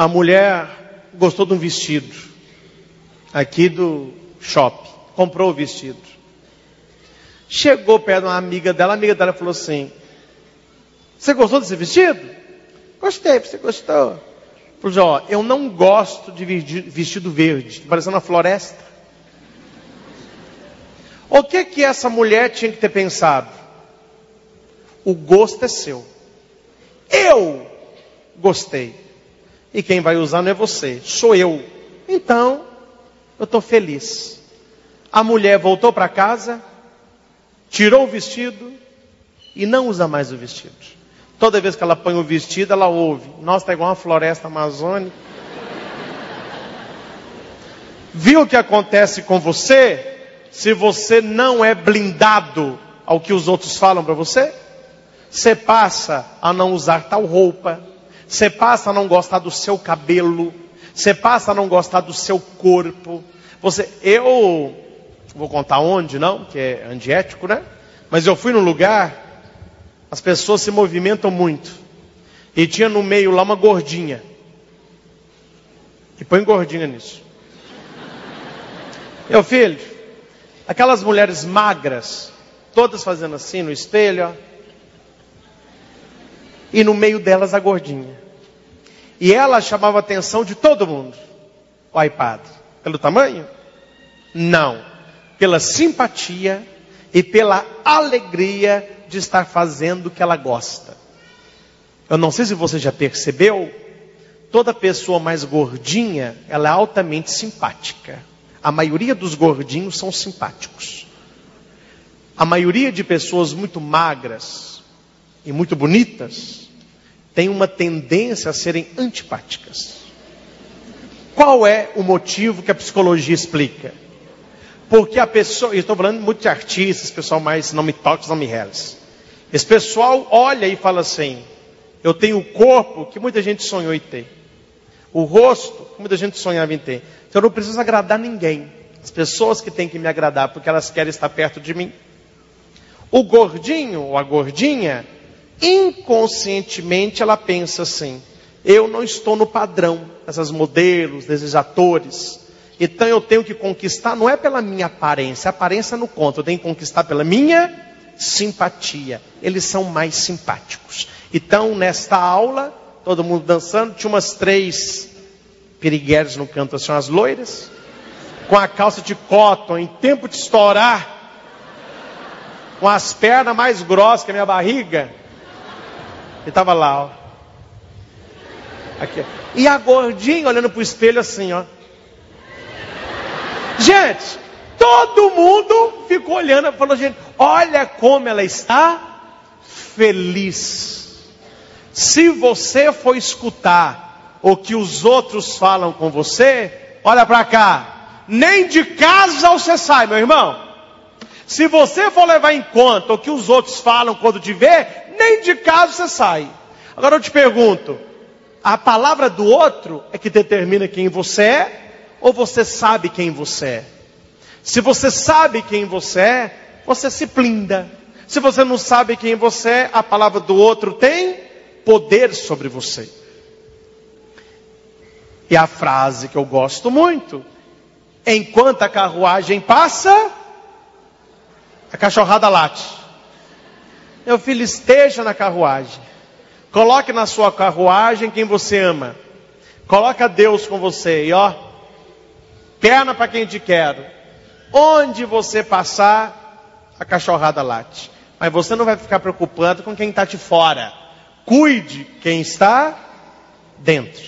A mulher gostou de um vestido aqui do shopping, comprou o vestido. Chegou perto de uma amiga dela, a amiga dela falou assim: Você gostou desse vestido? Gostei, você gostou? Falou assim, ó, eu não gosto de vestido verde, parecendo uma floresta. O que que essa mulher tinha que ter pensado? O gosto é seu. Eu gostei. E quem vai usar não é você, sou eu. Então, eu estou feliz. A mulher voltou para casa, tirou o vestido e não usa mais o vestido. Toda vez que ela põe o vestido, ela ouve. Nossa, está igual uma floresta amazônica. Viu o que acontece com você se você não é blindado ao que os outros falam para você? Você passa a não usar tal roupa, você passa a não gostar do seu cabelo, você passa a não gostar do seu corpo. Você, eu vou contar onde, não, que é antiético, né? Mas eu fui num lugar, as pessoas se movimentam muito. E tinha no meio lá uma gordinha. E põe gordinha nisso. Meu filho, aquelas mulheres magras, todas fazendo assim no espelho, ó e no meio delas a gordinha. E ela chamava a atenção de todo mundo. O iPad. Pelo tamanho? Não. Pela simpatia e pela alegria de estar fazendo o que ela gosta. Eu não sei se você já percebeu, toda pessoa mais gordinha, ela é altamente simpática. A maioria dos gordinhos são simpáticos. A maioria de pessoas muito magras e muito bonitas têm uma tendência a serem antipáticas. Qual é o motivo que a psicologia explica? Porque a pessoa, eu estou falando muito de artistas, pessoal mais não me toques, não me reles. Esse pessoal olha e fala assim: eu tenho o corpo que muita gente sonhou em ter, o rosto que muita gente sonhava em ter. Então eu não preciso agradar ninguém. As pessoas que têm que me agradar porque elas querem estar perto de mim. O gordinho ou a gordinha inconscientemente ela pensa assim: eu não estou no padrão dessas modelos, desses atores. Então eu tenho que conquistar, não é pela minha aparência, a aparência não conta, eu tenho que conquistar pela minha simpatia. Eles são mais simpáticos. Então, nesta aula, todo mundo dançando, tinha umas três piriguetes no canto, assim, umas loiras, com a calça de cotton, em tempo de estourar, com as pernas mais grossas que a minha barriga, ele estava lá, ó. Aqui, ó. E a gordinha olhando para o espelho assim, ó. Gente, todo mundo ficou olhando e falou, gente, olha como ela está feliz. Se você for escutar o que os outros falam com você, olha para cá. Nem de casa você sai, meu irmão. Se você for levar em conta o que os outros falam quando te vê, nem de casa você sai. Agora eu te pergunto: a palavra do outro é que determina quem você é, ou você sabe quem você é? Se você sabe quem você é, você se blinda. Se você não sabe quem você é, a palavra do outro tem poder sobre você. E a frase que eu gosto muito: enquanto a carruagem passa, a cachorrada late. Meu filho, esteja na carruagem. Coloque na sua carruagem quem você ama. Coloca Deus com você e ó, perna para quem te quer. Onde você passar, a cachorrada late. Mas você não vai ficar preocupado com quem está de fora. Cuide quem está dentro.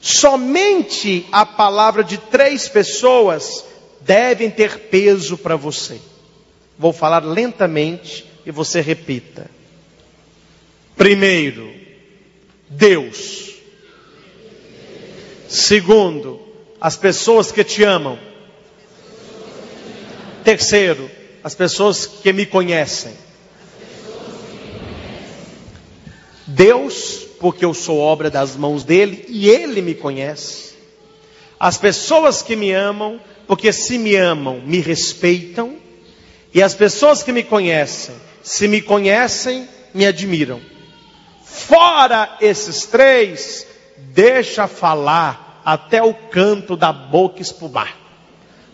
Somente a palavra de três pessoas devem ter peso para você. Vou falar lentamente e você repita. Primeiro, Deus. Segundo, as pessoas que te amam. Terceiro, as pessoas que me conhecem. Deus, porque eu sou obra das mãos dele e ele me conhece. As pessoas que me amam, porque se me amam, me respeitam e as pessoas que me conhecem, se me conhecem, me admiram. Fora esses três, deixa falar até o canto da boca espumar.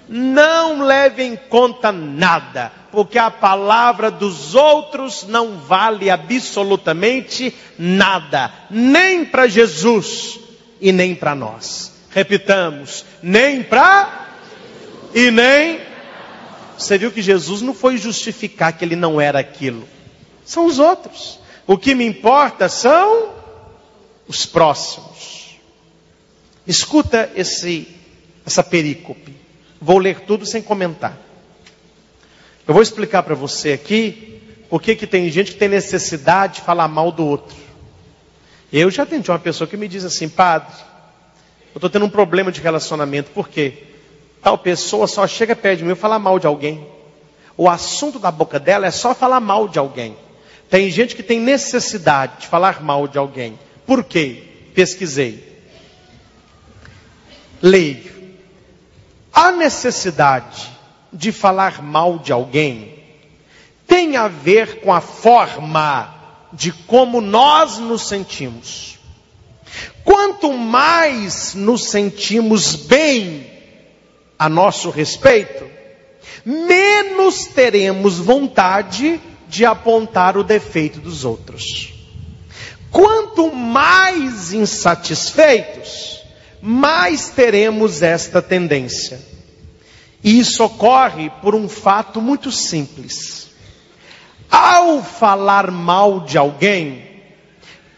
Não leve em conta nada, porque a palavra dos outros não vale absolutamente nada, nem para Jesus e nem para nós. Repitamos, nem para e nem. Você viu que Jesus não foi justificar que ele não era aquilo. São os outros. O que me importa são os próximos. Escuta esse, essa perícope. Vou ler tudo sem comentar. Eu vou explicar para você aqui por que tem gente que tem necessidade de falar mal do outro. Eu já atendi uma pessoa que me diz assim, padre, eu estou tendo um problema de relacionamento, por quê? Tal pessoa só chega perto de mim e fala mal de alguém. O assunto da boca dela é só falar mal de alguém. Tem gente que tem necessidade de falar mal de alguém. Por quê? Pesquisei. Leio. A necessidade de falar mal de alguém tem a ver com a forma de como nós nos sentimos. Quanto mais nos sentimos bem a nosso respeito, menos teremos vontade de apontar o defeito dos outros. Quanto mais insatisfeitos, mais teremos esta tendência. E isso ocorre por um fato muito simples. Ao falar mal de alguém,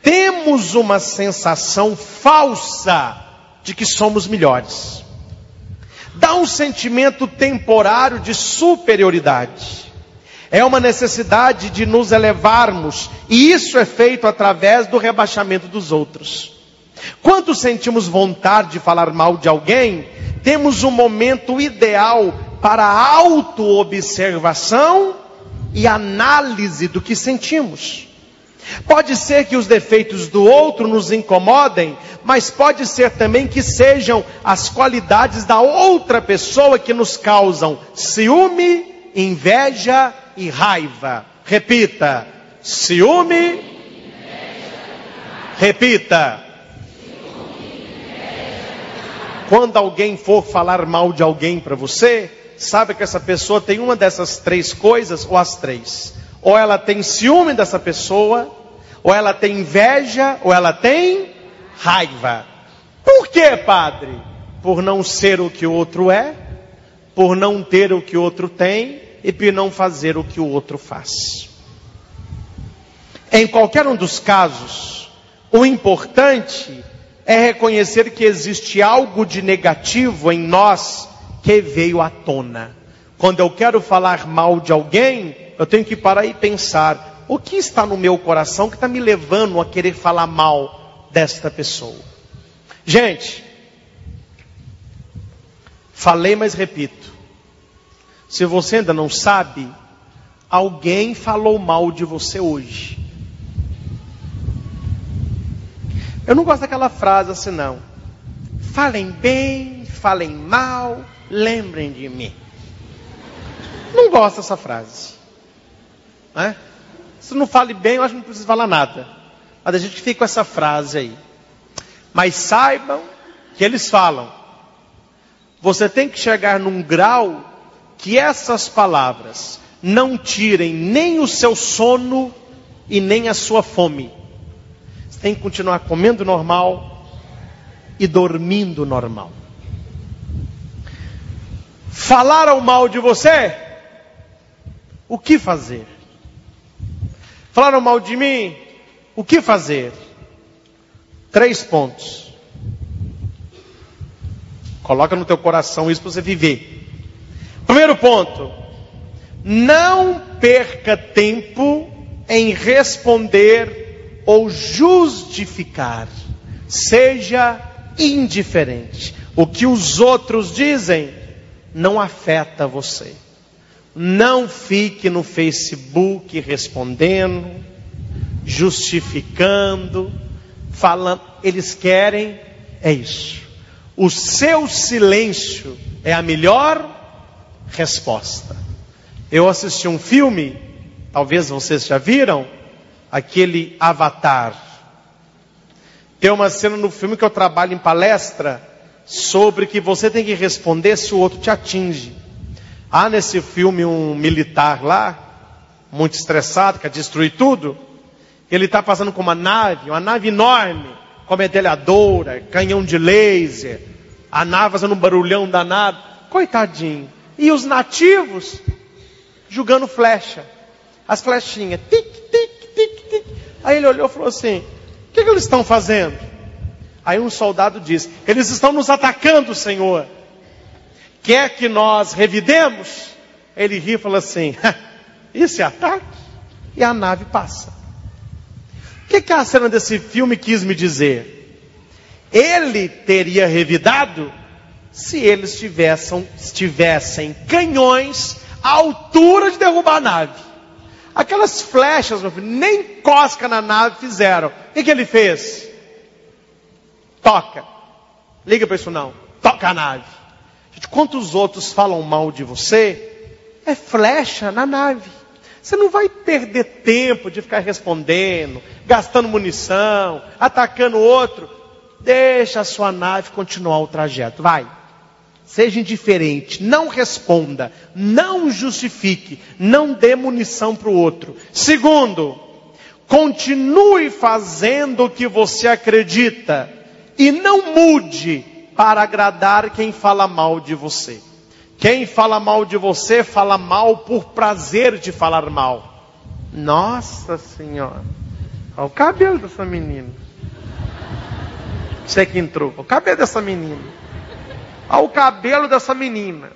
temos uma sensação falsa de que somos melhores. Dá um sentimento temporário de superioridade. É uma necessidade de nos elevarmos, e isso é feito através do rebaixamento dos outros. Quando sentimos vontade de falar mal de alguém, temos um momento ideal para autoobservação e análise do que sentimos. Pode ser que os defeitos do outro nos incomodem, mas pode ser também que sejam as qualidades da outra pessoa que nos causam ciúme, inveja e raiva. Repita: ciúme. Repita. Quando alguém for falar mal de alguém para você, sabe que essa pessoa tem uma dessas três coisas, ou as três. Ou ela tem ciúme dessa pessoa, ou ela tem inveja, ou ela tem raiva. Por que, padre? Por não ser o que o outro é, por não ter o que o outro tem, e por não fazer o que o outro faz. Em qualquer um dos casos, o importante é reconhecer que existe algo de negativo em nós que veio à tona. Quando eu quero falar mal de alguém, eu tenho que parar e pensar: o que está no meu coração que está me levando a querer falar mal desta pessoa? Gente, falei, mas repito. Se você ainda não sabe, alguém falou mal de você hoje. Eu não gosto daquela frase assim, não. Falem bem, falem mal, lembrem de mim. Não gosto dessa frase. Né? Se não fale bem, eu acho que não precisa falar nada. Mas a gente fica com essa frase aí. Mas saibam que eles falam. Você tem que chegar num grau que essas palavras não tirem nem o seu sono e nem a sua fome. Você tem que continuar comendo normal e dormindo normal. Falaram mal de você? O que fazer? Falaram mal de mim? O que fazer? Três pontos. Coloca no teu coração isso para você viver. Primeiro ponto, não perca tempo em responder ou justificar. Seja indiferente. O que os outros dizem não afeta você. Não fique no Facebook respondendo, justificando, falando. Eles querem é isso. O seu silêncio é a melhor resposta. Eu assisti um filme, talvez vocês já viram, aquele Avatar. Tem uma cena no filme que eu trabalho em palestra sobre que você tem que responder se o outro te atinge. Há nesse filme um militar lá, muito estressado, quer destruir tudo. Ele está passando com uma nave, uma nave enorme, com metralhadora, canhão de laser, a nave fazendo um barulhão danado. Coitadinho. E os nativos jogando flecha. As flechinhas. Tic, tic, tic, tic. Aí ele olhou e falou assim: O que, que eles estão fazendo? Aí um soldado disse: Eles estão nos atacando, Senhor. Quer que nós revidemos? Ele ri e falou assim: Isso é ataque? E a nave passa. O que, que a cena desse filme quis me dizer? Ele teria revidado se eles tivessem, tivessem canhões à altura de derrubar a nave. Aquelas flechas, meu filho, nem cosca na nave fizeram. O que, que ele fez? Toca. Liga para isso não. Toca a nave. Gente, quantos outros falam mal de você? É flecha na nave. Você não vai perder tempo de ficar respondendo, gastando munição, atacando outro. Deixa a sua nave continuar o trajeto. Vai. Seja indiferente, não responda, não justifique, não dê munição para o outro. Segundo, continue fazendo o que você acredita e não mude para agradar quem fala mal de você. Quem fala mal de você, fala mal por prazer de falar mal. Nossa Senhora. Olha o cabelo dessa menina. Você que entrou. O cabelo dessa menina. Olha o cabelo dessa menina.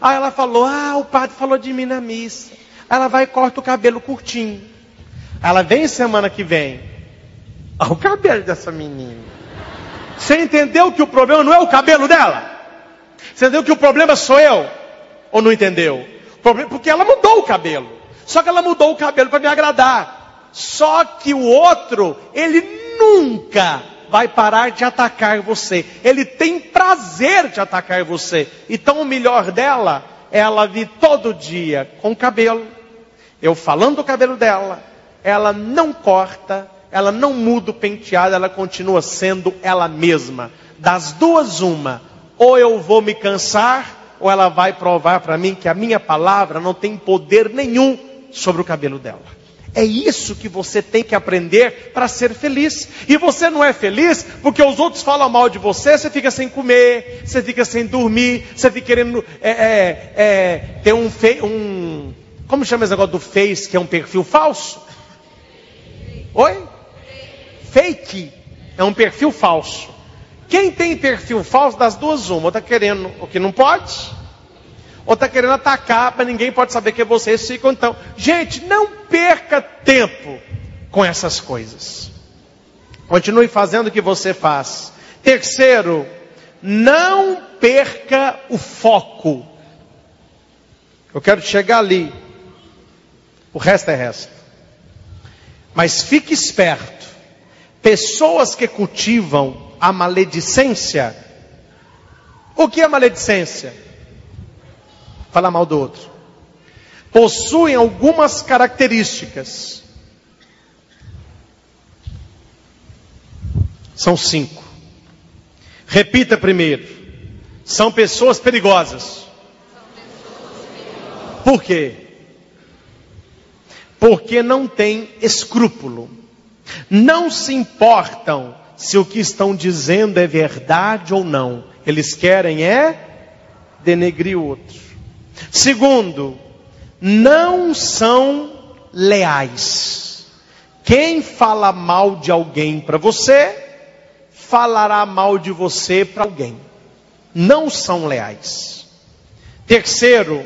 Aí ela falou: Ah, o padre falou de mim na missa. Aí ela vai e corta o cabelo curtinho. Aí ela vem semana que vem. Olha o cabelo dessa menina. Você entendeu que o problema não é o cabelo dela? Você entendeu que o problema sou eu? Ou não entendeu? Porque ela mudou o cabelo. Só que ela mudou o cabelo para me agradar. Só que o outro, ele nunca vai parar de atacar você. Ele tem prazer de atacar você. Então o melhor dela é ela vir todo dia com cabelo. Eu falando do cabelo dela. Ela não corta, ela não muda o penteado, ela continua sendo ela mesma. Das duas, uma ou eu vou me cansar, ou ela vai provar para mim que a minha palavra não tem poder nenhum sobre o cabelo dela. É isso que você tem que aprender para ser feliz. E você não é feliz porque os outros falam mal de você, você fica sem comer, você fica sem dormir, você fica querendo é, é, é, ter um, um. Como chama esse negócio do Face, que é um perfil falso? Oi? Fake. É um perfil falso. Quem tem perfil falso, das duas, uma, ou está querendo o que não pode, ou está querendo atacar, mas ninguém pode saber que é vocês ficam então. Gente, não perca tempo com essas coisas. Continue fazendo o que você faz. Terceiro, não perca o foco. Eu quero chegar ali. O resto é resto. Mas fique esperto. Pessoas que cultivam a maledicência. O que é maledicência? Falar mal do outro. Possuem algumas características. São cinco. Repita primeiro. São pessoas perigosas. Por quê? Porque não têm escrúpulo. Não se importam se o que estão dizendo é verdade ou não. Eles querem é denegrir o outro. Segundo, não são leais. Quem fala mal de alguém para você, falará mal de você para alguém. Não são leais. Terceiro,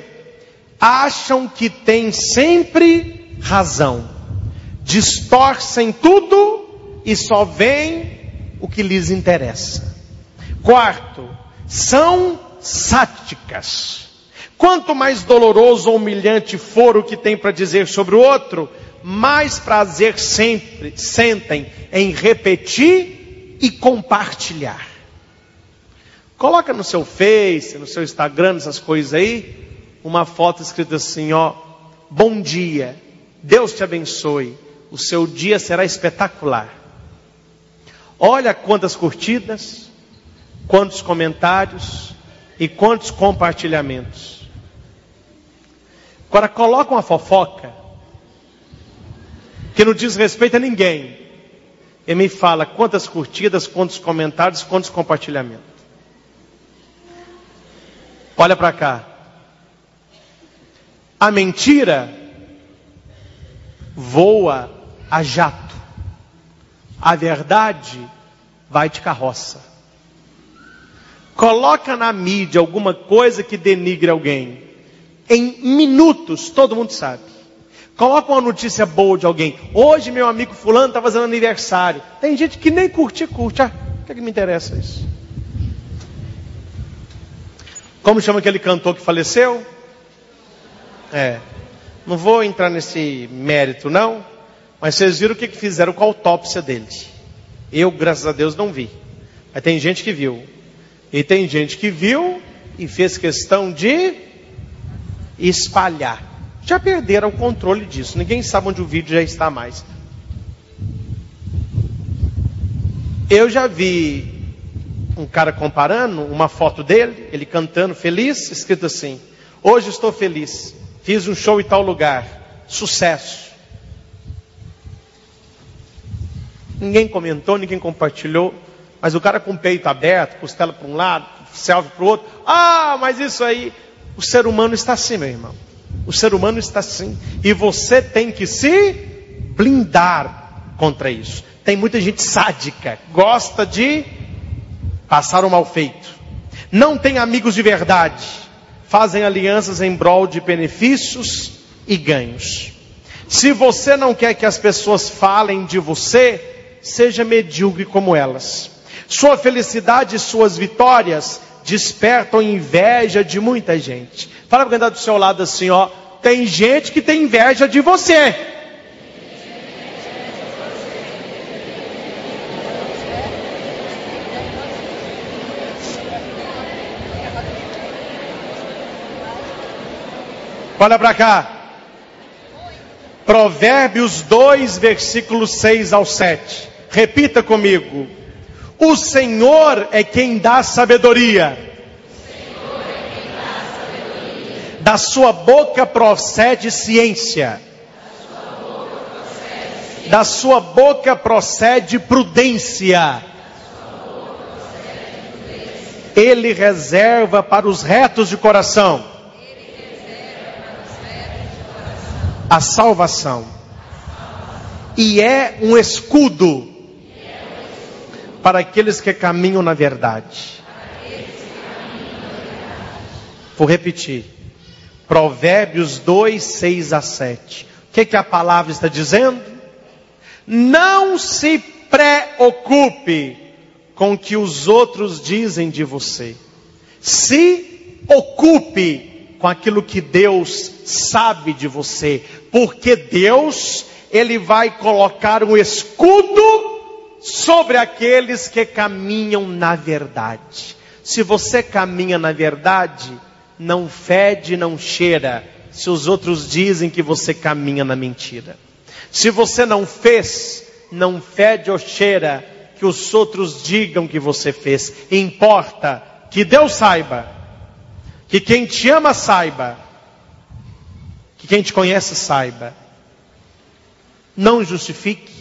acham que tem sempre razão. Distorcem tudo e só veem o que lhes interessa. Quarto, são sáticas. Quanto mais doloroso ou humilhante for o que tem para dizer sobre o outro, mais prazer sempre sentem em repetir e compartilhar. Coloca no seu Face, no seu Instagram, essas coisas aí, uma foto escrita assim, ó, bom dia, Deus te abençoe, o seu dia será espetacular. Olha quantas curtidas, quantos comentários e quantos compartilhamentos. Agora coloca uma fofoca que não diz respeito a ninguém. E me fala quantas curtidas, quantos comentários, quantos compartilhamentos. Olha para cá. A mentira voa a jato. A verdade vai de carroça. Coloca na mídia alguma coisa que denigre alguém. Em minutos, todo mundo sabe. Coloca uma notícia boa de alguém. Hoje meu amigo fulano está fazendo aniversário. Tem gente que nem curte, curte. Ah, o que, é que me interessa isso? Como chama aquele cantor que faleceu? É. Não vou entrar nesse mérito, não. Mas vocês viram o que fizeram com a autópsia dele. Eu, graças a Deus, não vi. Mas tem gente que viu. E tem gente que viu e fez questão de espalhar. Já perderam o controle disso. Ninguém sabe onde o vídeo já está mais. Eu já vi um cara comparando uma foto dele, ele cantando feliz, escrito assim: Hoje estou feliz, fiz um show em tal lugar, sucesso. Ninguém comentou, ninguém compartilhou. Mas o cara com o peito aberto, costela para um lado, selfie para o outro. Ah, mas isso aí. O ser humano está assim, meu irmão. O ser humano está assim. E você tem que se blindar contra isso. Tem muita gente sádica, gosta de passar o mal feito. Não tem amigos de verdade. Fazem alianças em prol de benefícios e ganhos. Se você não quer que as pessoas falem de você, seja medíocre como elas. Sua felicidade e suas vitórias despertam inveja de muita gente. Fala para quem está do seu lado assim, ó. Tem gente que tem inveja de você. Olha para cá. Provérbios 2, versículos 6 ao 7. Repita comigo. O Senhor é quem dá sabedoria. Da sua boca procede ciência. Da sua boca procede prudência. Ele reserva para os retos de coração a salvação. E é um escudo para aqueles que caminham na verdade. Vou repetir. Provérbios 2, 6 a 7. O que, que a palavra está dizendo? Não se preocupe com o que os outros dizem de você. Se ocupe com aquilo que Deus sabe de você, porque Deus, Ele vai colocar um escudo sobre aqueles que caminham na verdade. Se você caminha na verdade, não fede, não cheira, se os outros dizem que você caminha na mentira. Se você não fez, não fede ou cheira, que os outros digam que você fez. Importa que Deus saiba, que quem te ama saiba, que quem te conhece saiba. Não justifique,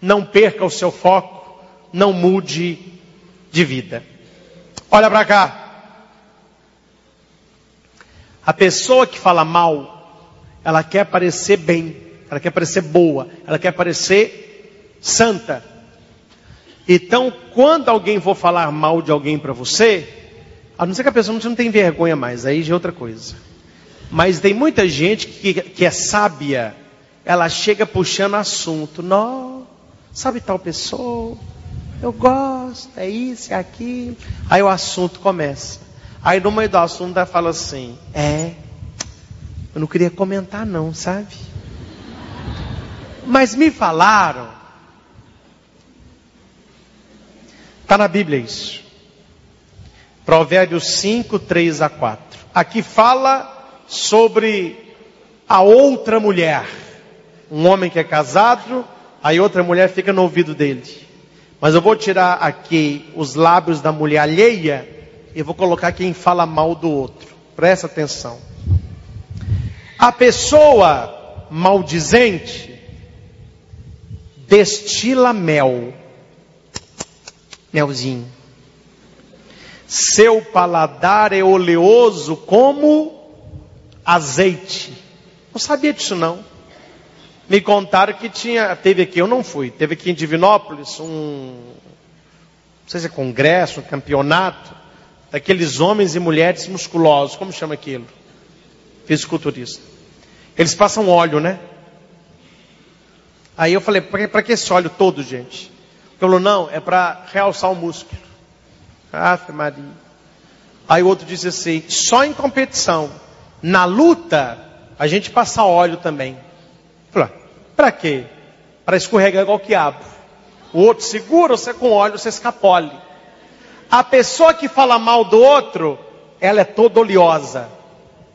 não perca o seu foco, não mude de vida. Olha para cá. A pessoa que fala mal, ela quer parecer bem, ela quer parecer boa, ela quer parecer santa. Então, quando alguém for falar mal de alguém para você, a não ser que a pessoa não tem vergonha mais, aí já é outra coisa. Mas tem muita gente que, que é sábia, ela chega puxando assunto. Não, Sabe tal pessoa? Eu gosto, é isso, é aquilo. Aí o assunto começa. Aí no meio do assunto ela fala assim: É, eu não queria comentar, não, sabe? Mas me falaram. Está na Bíblia isso. Provérbios 5, 3 a 4. Aqui fala sobre a outra mulher. Um homem que é casado Aí outra mulher fica no ouvido dele. Mas eu vou tirar aqui os lábios da mulher alheia e vou colocar quem fala mal do outro. Presta atenção. A pessoa maldizente destila mel. Melzinho. Seu paladar é oleoso como azeite. Não sabia disso não. Me contaram que tinha, teve aqui, eu não fui, teve aqui em Divinópolis um, não sei se é congresso, um campeonato, daqueles homens e mulheres musculosos, como chama aquilo? Fisiculturista. Eles passam óleo, né? Aí eu falei, para que esse óleo todo, gente? Ele falou, não, é para realçar o músculo. Ave Maria. Aí o outro disse assim, só em competição. Na luta, a gente passa óleo também. Para quê? Para escorregar igual quiabo. O outro segura, você com óleo, você escapole. A pessoa que fala mal do outro, ela é toda oleosa.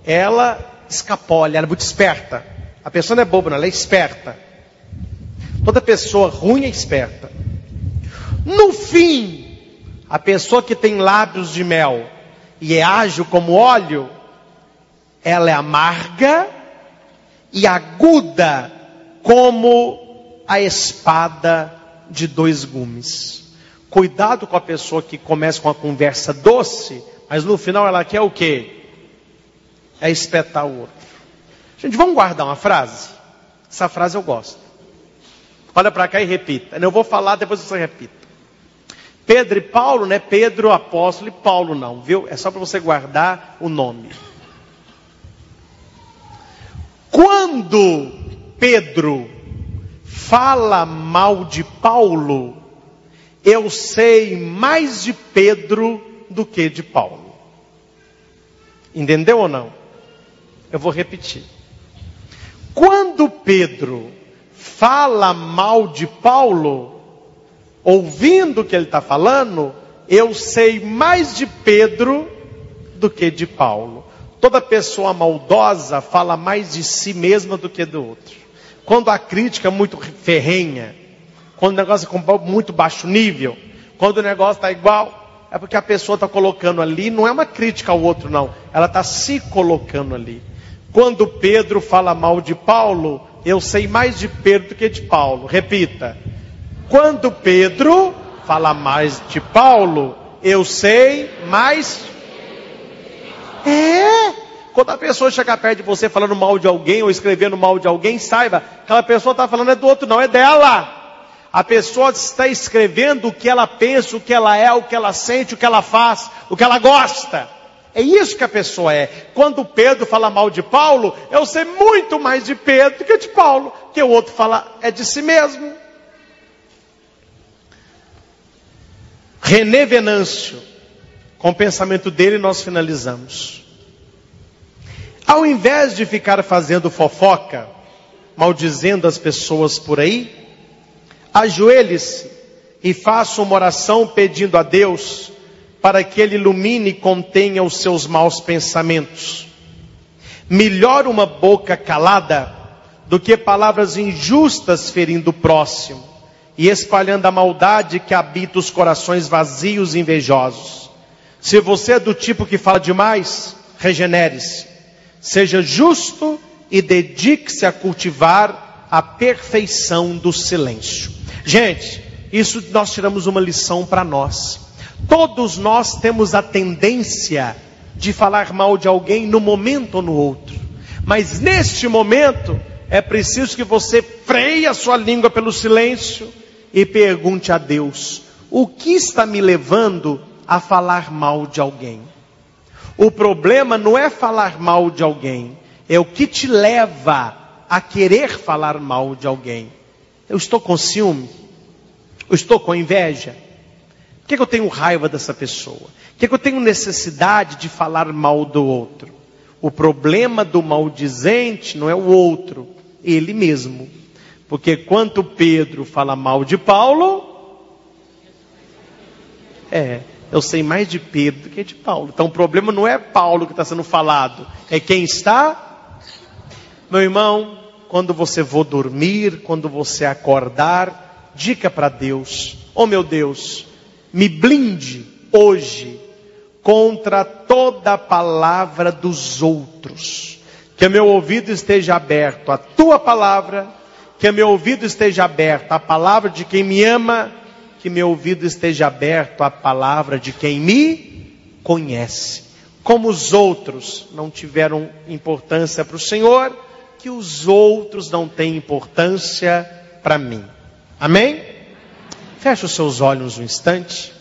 Ela escapole, ela é muito esperta. A pessoa não é boba, não, ela é esperta. Toda pessoa ruim é esperta. No fim, a pessoa que tem lábios de mel e é ágil como óleo, ela é amarga e aguda como a espada de dois gumes. Cuidado com a pessoa que começa com a conversa doce, mas no final ela quer o quê? É espetar o outro. Gente, vamos guardar uma frase? Essa frase eu gosto. Olha para cá e repita. Eu vou falar, depois você repita. Pedro e Paulo, né? Pedro, apóstolo e Paulo não, viu? É só para você guardar o nome. Quando Pedro fala mal de Paulo, eu sei mais de Pedro do que de Paulo. Entendeu ou não? Eu vou repetir. Quando Pedro fala mal de Paulo, ouvindo o que ele está falando, eu sei mais de Pedro do que de Paulo. Toda pessoa maldosa fala mais de si mesma do que do outro. Quando a crítica é muito ferrenha, quando o negócio é muito baixo nível, quando o negócio está igual, é porque a pessoa está colocando ali, não é uma crítica ao outro, não. Ela está se colocando ali. Quando Pedro fala mal de Paulo, eu sei mais de Pedro do que de Paulo. Repita. Quando Pedro fala mais de Paulo, eu sei mais. É. Quando a pessoa chegar perto de você falando mal de alguém ou escrevendo mal de alguém, saiba, aquela pessoa está falando é do outro, não, é dela. A pessoa está escrevendo o que ela pensa, o que ela é, o que ela sente, o que ela faz, o que ela gosta. É isso que a pessoa é. Quando Pedro fala mal de Paulo, eu sei muito mais de Pedro do que de Paulo, que o outro fala é de si mesmo. René Venâncio, com o pensamento dele nós finalizamos. Ao invés de ficar fazendo fofoca, maldizendo as pessoas por aí, ajoelhe-se e faça uma oração pedindo a Deus para que Ele ilumine e contenha os seus maus pensamentos. Melhor uma boca calada do que palavras injustas ferindo o próximo e espalhando a maldade que habita os corações vazios e invejosos. Se você é do tipo que fala demais, regenere-se. Seja justo e dedique-se a cultivar a perfeição do silêncio. Gente, isso nós tiramos uma lição para nós. Todos nós temos a tendência de falar mal de alguém no momento ou no outro. Mas neste momento é preciso que você freie a sua língua pelo silêncio e pergunte a Deus: o que está me levando a falar mal de alguém? O problema não é falar mal de alguém, é o que te leva a querer falar mal de alguém. Eu estou com ciúme? Eu estou com inveja? Por que, que eu tenho raiva dessa pessoa? Por que, que eu tenho necessidade de falar mal do outro? O problema do maldizente não é o outro, ele mesmo. Porque quanto Pedro fala mal de Paulo, é, eu sei mais de Pedro do que de Paulo. Então o problema não é Paulo que está sendo falado, é quem está. Meu irmão, quando você for dormir, quando você acordar, dica para Deus: oh meu Deus, me blinde hoje contra toda palavra dos outros. Que meu ouvido esteja aberto à tua palavra, que meu ouvido esteja aberto à palavra de quem me ama, que meu ouvido esteja aberto à palavra de quem me conhece. Como os outros não tiveram importância para o Senhor, que os outros não têm importância para mim. Amém? Feche os seus olhos um instante.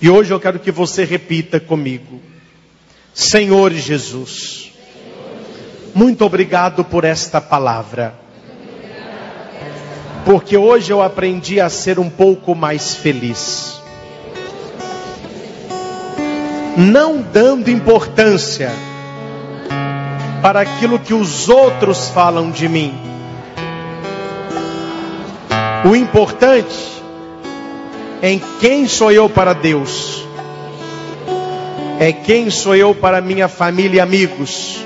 E hoje eu quero que você repita comigo: Senhor Jesus, muito obrigado por esta palavra. Porque hoje eu aprendi a ser um pouco mais feliz. Não dando importância para aquilo que os outros falam de mim. O importante em quem sou eu para Deus, é quem sou eu para minha família e amigos,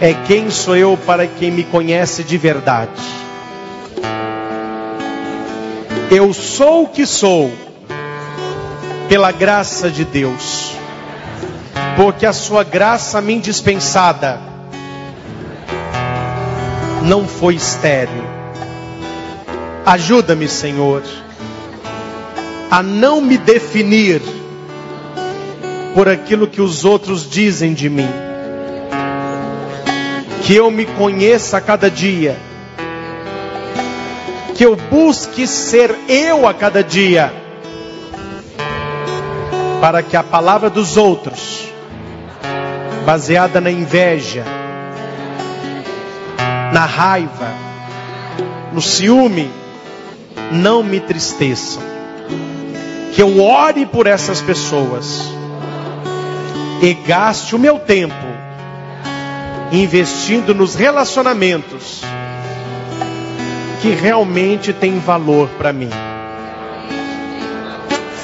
é quem sou eu para quem me conhece de verdade. Eu sou o que sou, pela graça de Deus, porque a Sua graça me dispensada não foi estéril Ajuda-me, Senhor, a não me definir por aquilo que os outros dizem de mim. Que eu me conheça a cada dia. Que eu busque ser eu a cada dia. Para que a palavra dos outros, baseada na inveja, na raiva, no ciúme, não me tristeçam. Que eu ore por essas pessoas e gaste o meu tempo investindo nos relacionamentos que realmente têm valor para mim.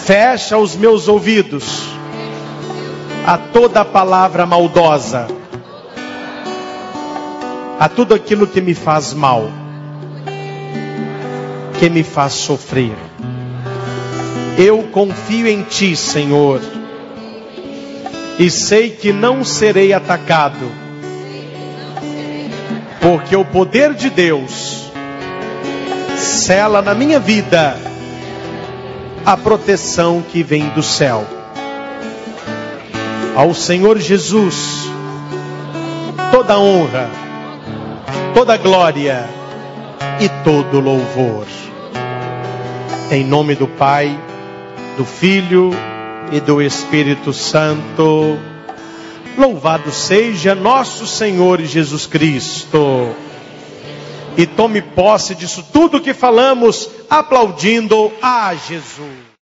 Fecha os meus ouvidos a toda palavra maldosa, a tudo aquilo que me faz mal que me faz sofrer. Eu confio em Ti, Senhor, e sei que não serei atacado, porque o poder de Deus cela na minha vida a proteção que vem do céu. Ao Senhor Jesus, toda honra, toda glória e todo louvor. Em nome do Pai, do Filho e do Espírito Santo. Louvado seja nosso Senhor Jesus Cristo. E tome posse disso tudo que falamos, aplaudindo a Jesus.